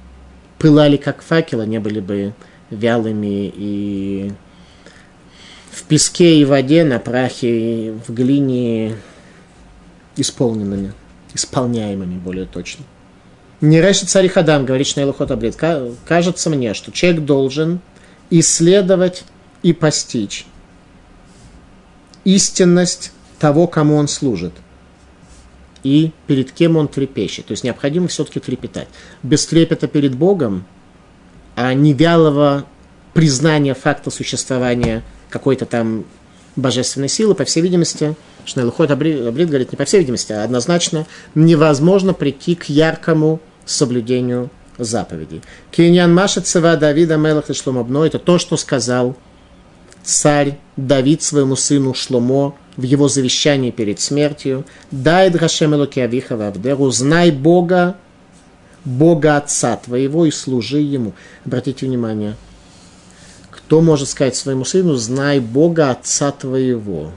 пылали как факелы, не были бы вялыми и в песке и воде, на прахе, и в глине исполненными, исполняемыми более точно. Не решит царь Хадам, говорит Шнейлухот Абрит, кажется мне, что человек должен исследовать и постичь истинность того, кому он служит, и перед кем он трепещет. То есть необходимо все-таки трепетать. Без трепета перед Богом, а не вялого признания факта существования какой-то там божественной силы, по всей видимости, Шнелхот Абрид, Абрид говорит, не по всей видимости, а однозначно невозможно прийти к яркому соблюдению заповедей. Киньян Маша Цева Давида Мелах и Шломобно – это то, что сказал царь Давид своему сыну Шломо в его завещании перед смертью, «Дай Драшем Авиха Вавдеру, знай Бога, Бога Отца твоего и служи Ему». Обратите внимание, кто может сказать своему сыну, знай Бога Отца твоего?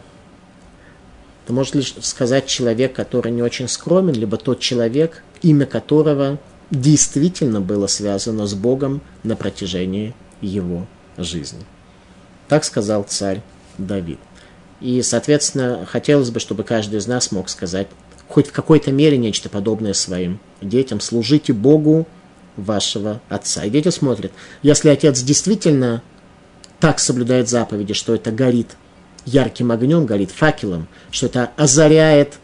Это может лишь сказать человек, который не очень скромен, либо тот человек, имя которого действительно было связано с Богом на протяжении его жизни. Так сказал царь Давид. И, соответственно, хотелось бы, чтобы каждый из нас мог сказать хоть в какой-то мере нечто подобное своим детям. Служите Богу вашего отца. И дети смотрят. Если отец действительно так соблюдает заповеди, что это горит ярким огнем, горит факелом, что это озаряет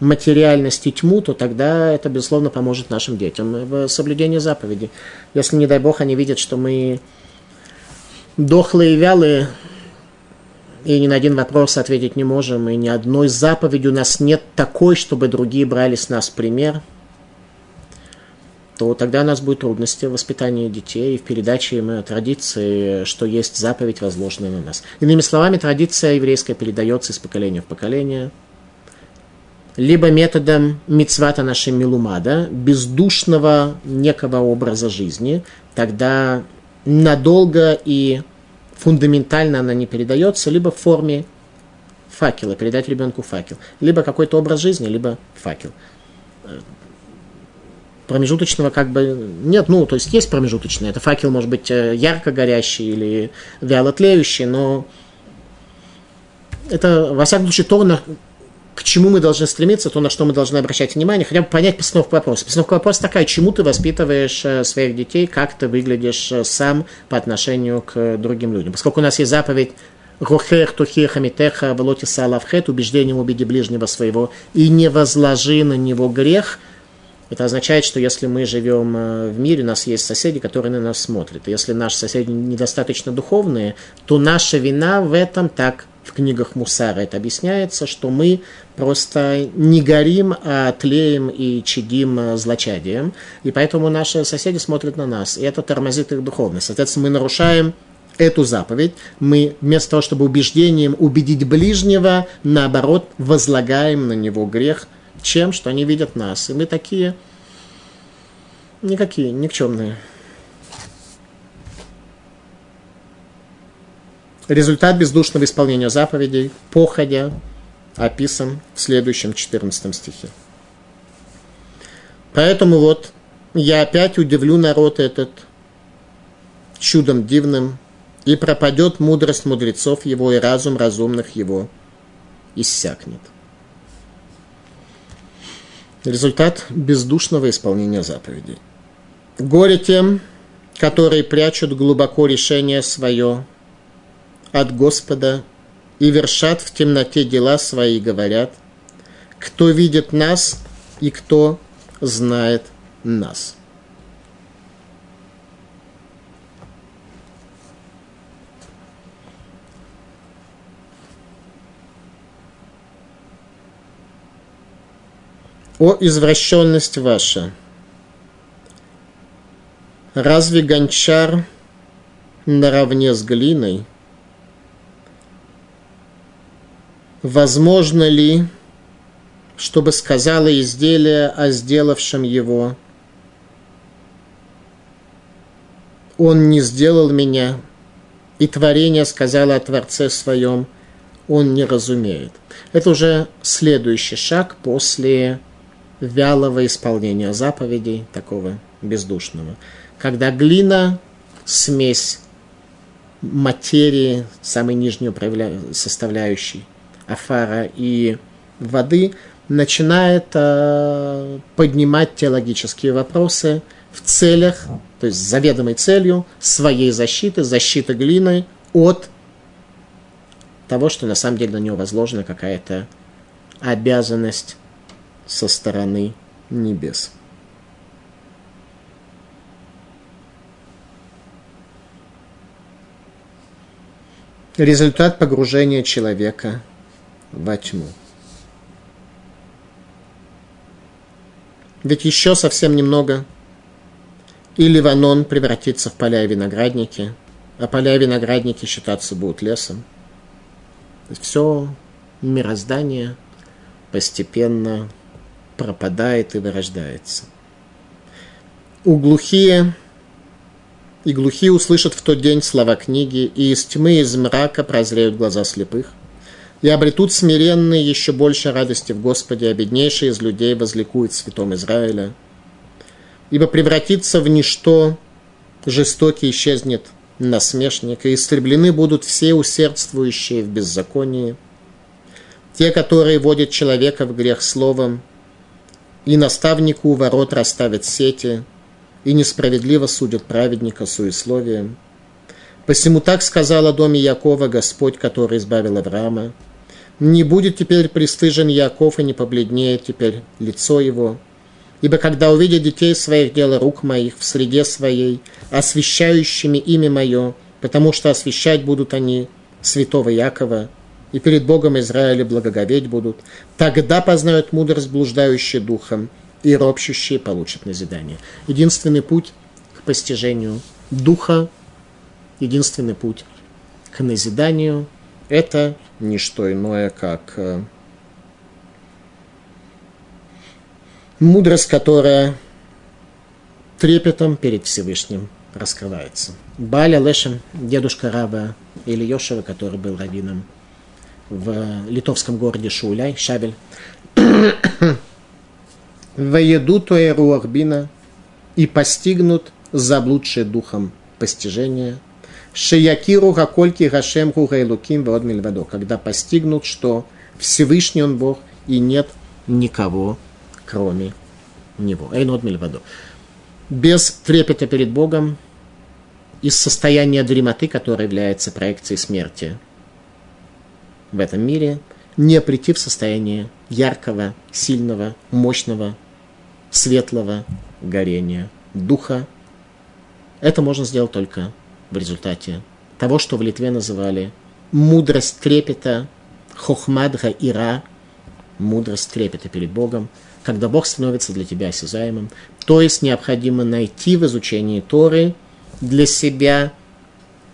материальность и тьму, то тогда это, безусловно, поможет нашим детям в соблюдении заповеди. Если, не дай Бог, они видят, что мы дохлые и вялые, и ни на один вопрос ответить не можем, и ни одной заповеди у нас нет такой, чтобы другие брали с нас пример, то тогда у нас будут трудности в воспитании детей, в передаче им традиции, что есть заповедь, возложенная на нас. Иными словами, традиция еврейская передается из поколения в поколение, либо методом мицвата нашей милумада, бездушного некого образа жизни, тогда надолго и фундаментально она не передается, либо в форме факела, передать ребенку факел, либо какой-то образ жизни, либо факел. Промежуточного как бы нет, ну, то есть есть промежуточное, это факел может быть э, ярко горящий или вяло тлеющий, но это, во всяком случае, то, к чему мы должны стремиться, то, на что мы должны обращать внимание, хотя бы понять постановку вопроса. Постановка вопроса такая, чему ты воспитываешь э, своих детей, как ты выглядишь э, сам по отношению к другим людям. Поскольку у нас есть заповедь Рухех, Тухех, Амитеха, Волоти Салавхет, убеждением убеди ближнего своего, и не возложи на него грех, это означает, что если мы живем э, в мире, у нас есть соседи, которые на нас смотрят. Если наши соседи недостаточно духовные, то наша вина в этом так в книгах Мусара это объясняется, что мы просто не горим, а тлеем и чадим э, злочадием. И поэтому наши соседи смотрят на нас, и это тормозит их духовность. Соответственно, мы нарушаем эту заповедь. Мы вместо того, чтобы убеждением убедить ближнего, наоборот, возлагаем на него грех, чем? Что они видят нас. И мы такие никакие, никчемные. Результат бездушного исполнения заповедей, походя, описан в следующем 14 стихе. Поэтому вот я опять удивлю народ этот чудом дивным, и пропадет мудрость мудрецов его, и разум разумных его иссякнет. Результат бездушного исполнения заповедей. Горе тем, которые прячут глубоко решение свое от Господа и вершат в темноте дела свои, говорят, кто видит нас и кто знает нас. О извращенность ваша! Разве гончар наравне с глиной – возможно ли, чтобы сказала изделие о сделавшем его, он не сделал меня, и творение сказала о Творце своем, он не разумеет. Это уже следующий шаг после вялого исполнения заповедей, такого бездушного. Когда глина, смесь материи, самой нижней составляющей, афара и воды, начинает э, поднимать теологические вопросы в целях, то есть с заведомой целью своей защиты, защиты глины от того, что на самом деле на него возложена какая-то обязанность со стороны небес. Результат погружения человека во тьму. Ведь еще совсем немного, и Ливанон превратится в поля и виноградники, а поля и виноградники считаться будут лесом. То есть все мироздание постепенно пропадает и вырождается. У глухие и глухие услышат в тот день слова книги, и из тьмы, из мрака прозреют глаза слепых и обретут смиренные еще больше радости в Господе, а беднейший из людей возликует святом Израиля. Ибо превратится в ничто, жестокий исчезнет насмешник, и истреблены будут все усердствующие в беззаконии, те, которые водят человека в грех словом, и наставнику у ворот расставят сети, и несправедливо судят праведника суесловием. Посему так сказал о доме Якова Господь, который избавил Авраама, не будет теперь пристыжен Яков и не побледнеет теперь лицо его. Ибо когда увидят детей своих дела рук моих в среде своей, освящающими имя мое, потому что освящать будут они святого Якова, и перед Богом Израиля благоговеть будут, тогда познают мудрость блуждающие духом, и ропщущие получат назидание. Единственный путь к постижению духа, единственный путь к назиданию – это не что иное, как э, мудрость, которая трепетом перед Всевышним раскрывается. Баля Лешем, дедушка раба или Йошева, который был раввином в литовском городе Шауляй, Шабель. Воеду Туэру Арбина и постигнут заблудшие духом постижения. Шеякиру гакольки гашем гугайлуким вод мильвадо. Когда постигнут, что Всевышний он Бог и нет никого, кроме него. Эйнод мильвадо. Без трепета перед Богом, из состояния дремоты, которое является проекцией смерти в этом мире, не прийти в состояние яркого, сильного, мощного, светлого горения духа. Это можно сделать только в результате того, что в Литве называли мудрость трепета, хохмадха ира, мудрость трепета перед Богом, когда Бог становится для тебя осязаемым. То есть необходимо найти в изучении Торы для себя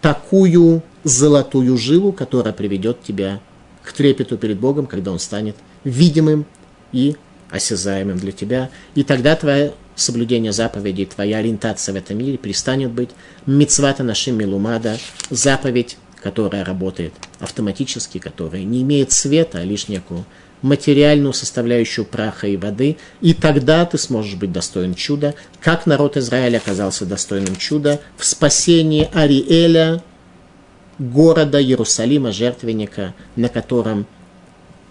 такую золотую жилу, которая приведет тебя к трепету перед Богом, когда Он станет видимым и осязаемым для тебя. И тогда твое соблюдение заповедей, твоя ориентация в этом мире перестанет быть мицвата нашим милумада, заповедь, которая работает автоматически, которая не имеет цвета, а лишь некую материальную составляющую праха и воды, и тогда ты сможешь быть достоин чуда, как народ Израиля оказался достойным чуда в спасении Ариэля, города Иерусалима, жертвенника, на котором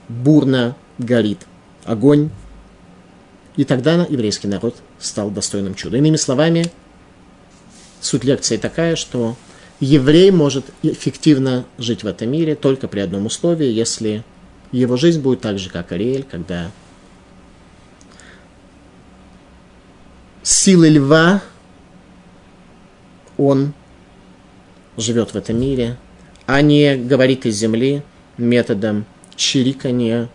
бурно горит огонь. И тогда еврейский народ стал достойным чуда. Иными словами, суть лекции такая, что еврей может эффективно жить в этом мире только при одном условии, если его жизнь будет так же, как Ариэль, когда силы льва он живет в этом мире, а не говорит из земли методом чирикания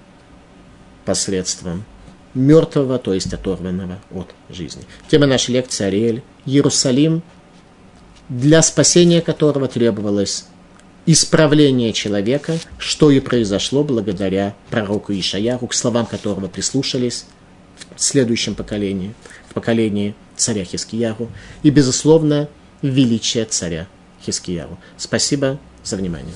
посредством мертвого, то есть оторванного от жизни. Тема нашей лекции Ариэль. Иерусалим, для спасения которого требовалось исправление человека, что и произошло благодаря пророку Ишаяху, к словам которого прислушались в следующем поколении, в поколении царя Хискияру, и, безусловно, величие царя Хискияру. Спасибо за внимание.